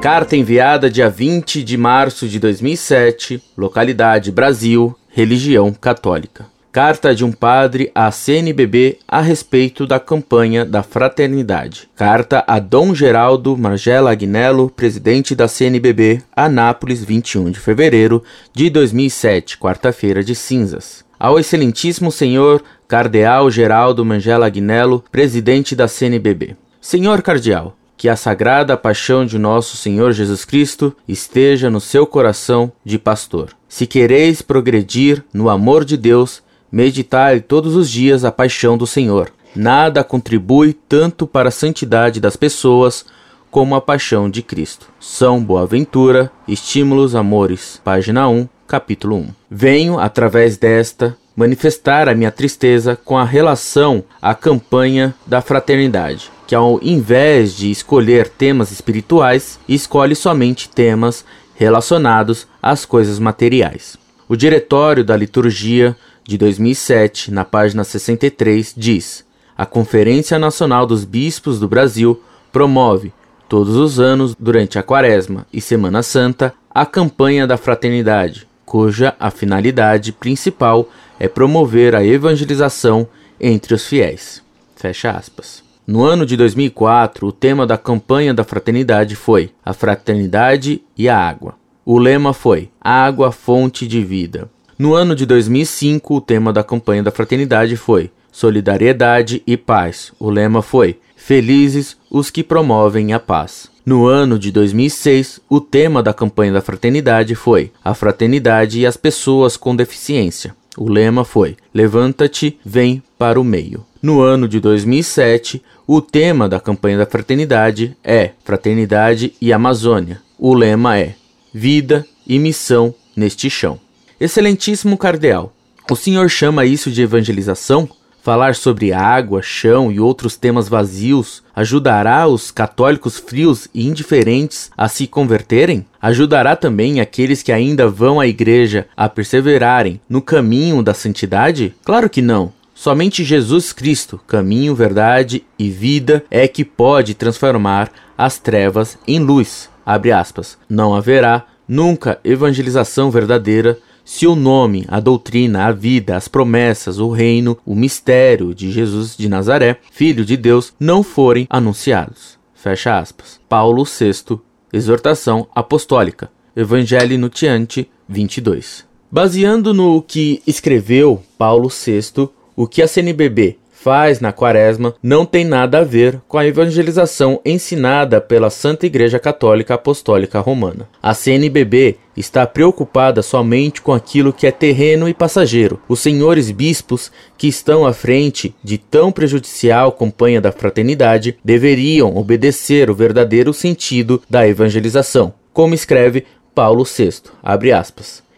Carta enviada dia 20 de março de 2007, localidade Brasil, religião católica. Carta de um padre à CNBB a respeito da campanha da fraternidade. Carta a Dom Geraldo Margela Agnello, presidente da CNBB, Anápolis, 21 de fevereiro de 2007, quarta-feira de cinzas. Ao excelentíssimo senhor Cardeal Geraldo Margela Agnello, presidente da CNBB. Senhor Cardeal, que a sagrada paixão de nosso Senhor Jesus Cristo esteja no seu coração de pastor. Se quereis progredir no amor de Deus, meditai todos os dias a paixão do Senhor. Nada contribui tanto para a santidade das pessoas como a paixão de Cristo. São Boaventura, Estímulos Amores, página 1, capítulo 1. Venho, através desta, manifestar a minha tristeza com a relação à campanha da fraternidade que ao invés de escolher temas espirituais, escolhe somente temas relacionados às coisas materiais. O Diretório da Liturgia de 2007, na página 63, diz: A Conferência Nacional dos Bispos do Brasil promove, todos os anos, durante a Quaresma e Semana Santa, a campanha da fraternidade, cuja a finalidade principal é promover a evangelização entre os fiéis. Fecha aspas. No ano de 2004, o tema da campanha da fraternidade foi A Fraternidade e a Água. O lema foi Água, Fonte de Vida. No ano de 2005, o tema da campanha da fraternidade foi Solidariedade e Paz. O lema foi Felizes os que promovem a paz. No ano de 2006, o tema da campanha da fraternidade foi A Fraternidade e as Pessoas com Deficiência. O lema foi Levanta-te, vem para o meio. No ano de 2007, o tema da campanha da fraternidade é Fraternidade e Amazônia. O lema é Vida e Missão neste chão. Excelentíssimo Cardeal, o senhor chama isso de evangelização? Falar sobre água, chão e outros temas vazios ajudará os católicos frios e indiferentes a se converterem? Ajudará também aqueles que ainda vão à igreja a perseverarem no caminho da santidade? Claro que não. Somente Jesus Cristo, caminho, verdade e vida, é que pode transformar as trevas em luz. Não haverá nunca evangelização verdadeira se o nome, a doutrina, a vida, as promessas, o reino, o mistério de Jesus de Nazaré, Filho de Deus, não forem anunciados. Fecha aspas. Paulo VI, Exortação Apostólica, Evangelho Nutiante 22. Baseando no que escreveu Paulo VI, o que a CNBB faz na Quaresma não tem nada a ver com a evangelização ensinada pela Santa Igreja Católica Apostólica Romana. A CNBB está preocupada somente com aquilo que é terreno e passageiro. Os senhores bispos que estão à frente de tão prejudicial campanha da fraternidade deveriam obedecer o verdadeiro sentido da evangelização, como escreve Paulo VI,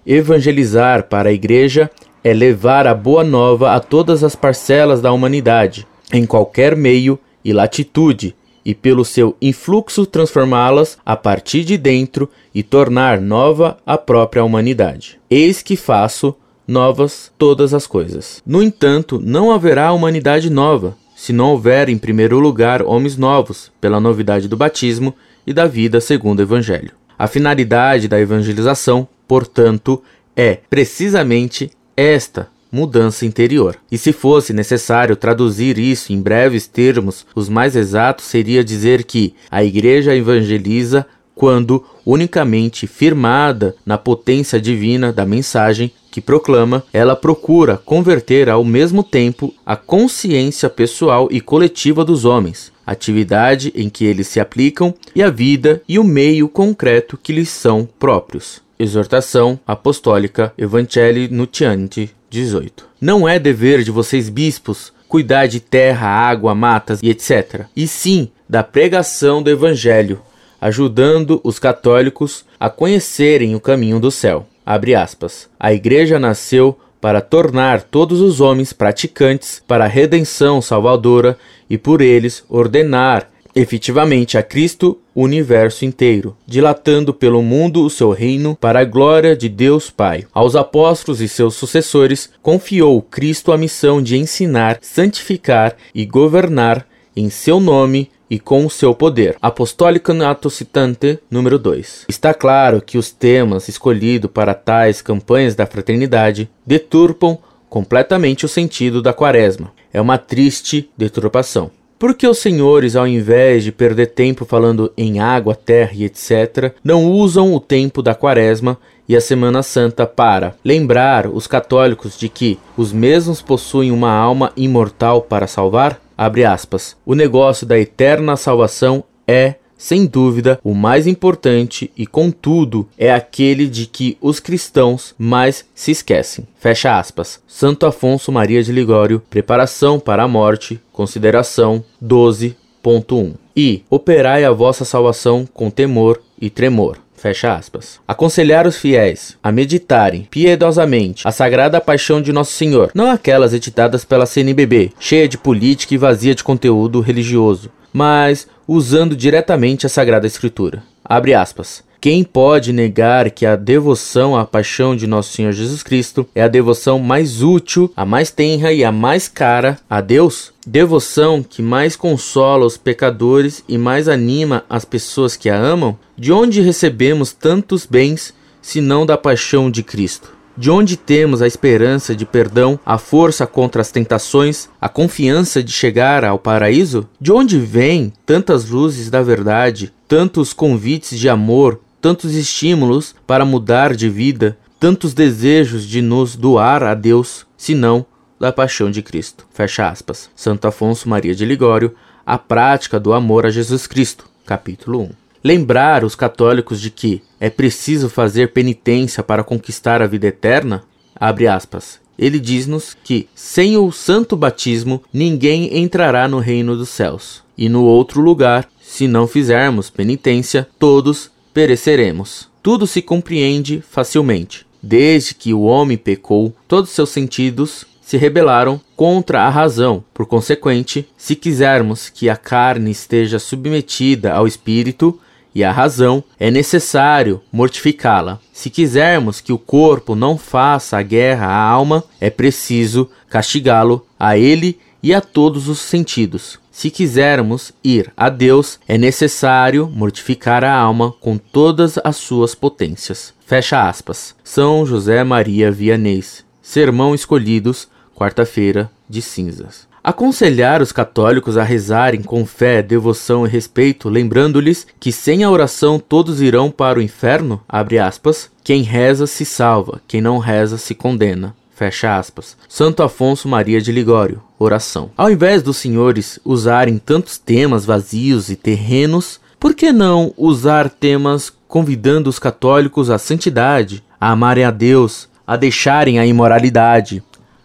Evangelizar para a igreja é levar a boa nova a todas as parcelas da humanidade, em qualquer meio e latitude, e pelo seu influxo transformá-las a partir de dentro e tornar nova a própria humanidade. Eis que faço novas todas as coisas. No entanto, não haverá humanidade nova, se não houver em primeiro lugar homens novos, pela novidade do batismo e da vida segundo o Evangelho. A finalidade da evangelização, portanto, é precisamente esta mudança interior. E se fosse necessário traduzir isso em breves termos, os mais exatos seria dizer que a igreja evangeliza quando unicamente firmada na potência divina da mensagem que proclama, ela procura converter ao mesmo tempo a consciência pessoal e coletiva dos homens, atividade em que eles se aplicam e a vida e o meio concreto que lhes são próprios. Exortação Apostólica Evangelii Nuntiante 18. Não é dever de vocês bispos cuidar de terra, água, matas e etc. E sim da pregação do Evangelho, ajudando os católicos a conhecerem o caminho do céu. Abre aspas. A igreja nasceu para tornar todos os homens praticantes para a redenção salvadora e por eles ordenar efetivamente a Cristo o universo inteiro, dilatando pelo mundo o seu reino para a glória de Deus Pai. Aos apóstolos e seus sucessores confiou Cristo a missão de ensinar, santificar e governar em seu nome e com o seu poder. Apostólica Nato Citante, número 2. Está claro que os temas escolhidos para tais campanhas da fraternidade deturpam completamente o sentido da quaresma. É uma triste deturpação. Porque os senhores, ao invés de perder tempo falando em água, terra e etc., não usam o tempo da quaresma e a Semana Santa para lembrar os católicos de que os mesmos possuem uma alma imortal para salvar? Abre aspas. O negócio da eterna salvação é, sem dúvida, o mais importante e, contudo, é aquele de que os cristãos mais se esquecem. Fecha aspas. Santo Afonso Maria de Ligório, Preparação para a Morte, Consideração 12.1. E operai a vossa salvação com temor e tremor. Fecha aspas. Aconselhar os fiéis a meditarem piedosamente a sagrada paixão de Nosso Senhor, não aquelas editadas pela CNBB, cheia de política e vazia de conteúdo religioso, mas usando diretamente a Sagrada Escritura. Abre aspas. Quem pode negar que a devoção à paixão de Nosso Senhor Jesus Cristo é a devoção mais útil, a mais tenra e a mais cara a Deus? Devoção que mais consola os pecadores e mais anima as pessoas que a amam? De onde recebemos tantos bens se não da paixão de Cristo? De onde temos a esperança de perdão, a força contra as tentações, a confiança de chegar ao paraíso? De onde vêm tantas luzes da verdade, tantos convites de amor, tantos estímulos para mudar de vida, tantos desejos de nos doar a Deus, senão da paixão de Cristo. Fecha aspas. Santo Afonso Maria de Ligório, A Prática do Amor a Jesus Cristo, capítulo 1. Lembrar os católicos de que é preciso fazer penitência para conquistar a vida eterna? Abre aspas. Ele diz-nos que sem o santo batismo ninguém entrará no reino dos céus. E no outro lugar, se não fizermos penitência, todos pereceremos. Tudo se compreende facilmente. Desde que o homem pecou, todos seus sentidos se rebelaram contra a razão. Por consequente, se quisermos que a carne esteja submetida ao espírito e à razão, é necessário mortificá-la. Se quisermos que o corpo não faça a guerra à alma, é preciso castigá-lo a ele e a todos os sentidos. Se quisermos ir a Deus, é necessário mortificar a alma com todas as suas potências. Fecha aspas. São José Maria Vianney. Sermão Escolhidos, quarta-feira de cinzas. Aconselhar os católicos a rezarem com fé, devoção e respeito, lembrando-lhes que sem a oração todos irão para o inferno, aspas, quem reza se salva, quem não reza se condena. Fecha aspas. Santo Afonso Maria de Ligório. Oração. Ao invés dos senhores usarem tantos temas vazios e terrenos, por que não usar temas convidando os católicos à santidade, a amarem a Deus, a deixarem a imoralidade,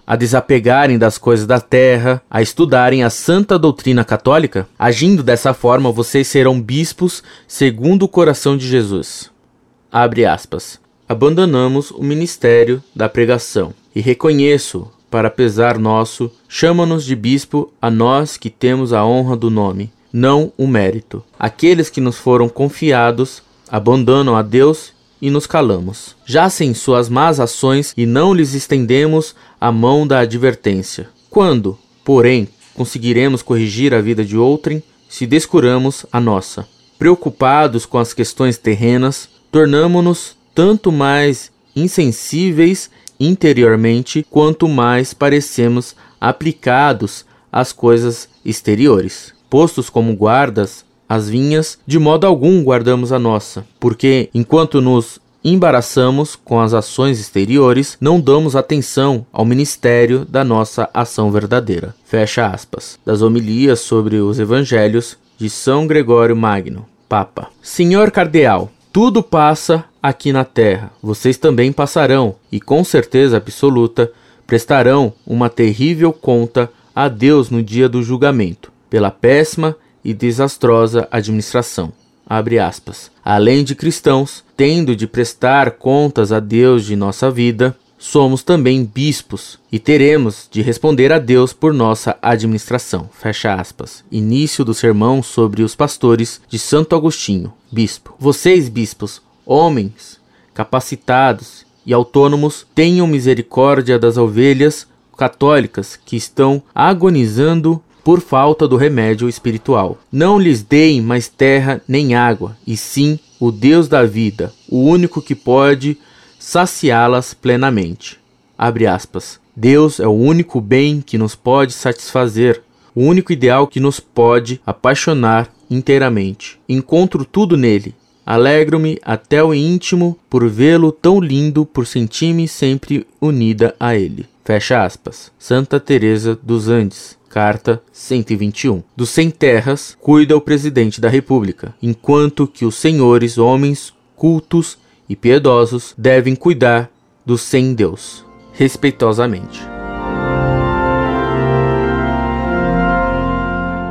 a desapegarem das coisas da terra, a estudarem a santa doutrina católica? Agindo dessa forma, vocês serão bispos segundo o coração de Jesus. Abre aspas. Abandonamos o ministério da pregação e reconheço, para pesar nosso, chama-nos de bispo a nós que temos a honra do nome, não o mérito. Aqueles que nos foram confiados abandonam a Deus e nos calamos. Já sem suas más ações e não lhes estendemos a mão da advertência. Quando, porém, conseguiremos corrigir a vida de outrem, se descuramos a nossa. Preocupados com as questões terrenas, tornamo-nos tanto mais insensíveis interiormente, quanto mais parecemos aplicados às coisas exteriores. Postos como guardas as vinhas, de modo algum guardamos a nossa, porque enquanto nos embaraçamos com as ações exteriores, não damos atenção ao ministério da nossa ação verdadeira. Fecha aspas. Das homilias sobre os evangelhos de São Gregório Magno, Papa. Senhor Cardeal, tudo passa aqui na terra. Vocês também passarão, e com certeza absoluta prestarão uma terrível conta a Deus no dia do julgamento, pela péssima e desastrosa administração. Além de cristãos, tendo de prestar contas a Deus de nossa vida, somos também bispos e teremos de responder a Deus por nossa administração. Fecha aspas. Início do sermão sobre os pastores de Santo Agostinho, bispo. Vocês, bispos, homens capacitados e autônomos, tenham misericórdia das ovelhas católicas que estão agonizando por falta do remédio espiritual. Não lhes deem mais terra nem água, e sim o Deus da vida, o único que pode saciá-las plenamente. Abre aspas. Deus é o único bem que nos pode satisfazer, o único ideal que nos pode apaixonar inteiramente. Encontro tudo nele. Alegro-me até o íntimo por vê-lo tão lindo, por sentir-me sempre unida a ele. Fecha aspas. Santa Teresa dos Andes. Carta 121. Dos sem terras cuida o presidente da República, enquanto que os senhores, homens cultos e piedosos, devem cuidar dos sem Deus. Respeitosamente.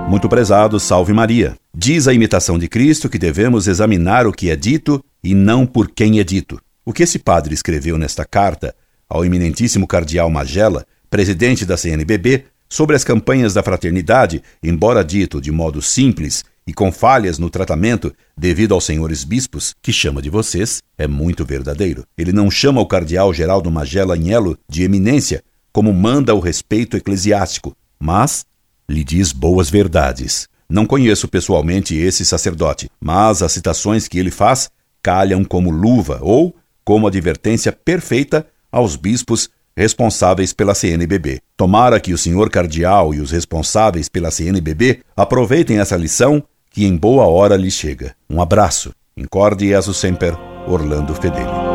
Muito prezado, salve Maria. Diz a imitação de Cristo que devemos examinar o que é dito e não por quem é dito. O que esse padre escreveu nesta carta ao eminentíssimo cardeal Magela, presidente da CNBB, sobre as campanhas da fraternidade, embora dito de modo simples e com falhas no tratamento devido aos senhores bispos, que chama de vocês, é muito verdadeiro. Ele não chama o cardeal Geraldo Magela Anhelo de eminência, como manda o respeito eclesiástico, mas lhe diz boas verdades. Não conheço pessoalmente esse sacerdote, mas as citações que ele faz calham como luva ou como advertência perfeita aos bispos responsáveis pela CNBB. Tomara que o senhor cardeal e os responsáveis pela CNBB aproveitem essa lição que em boa hora lhes chega. Um abraço. Incorde Jesus Semper, Orlando Fedeli.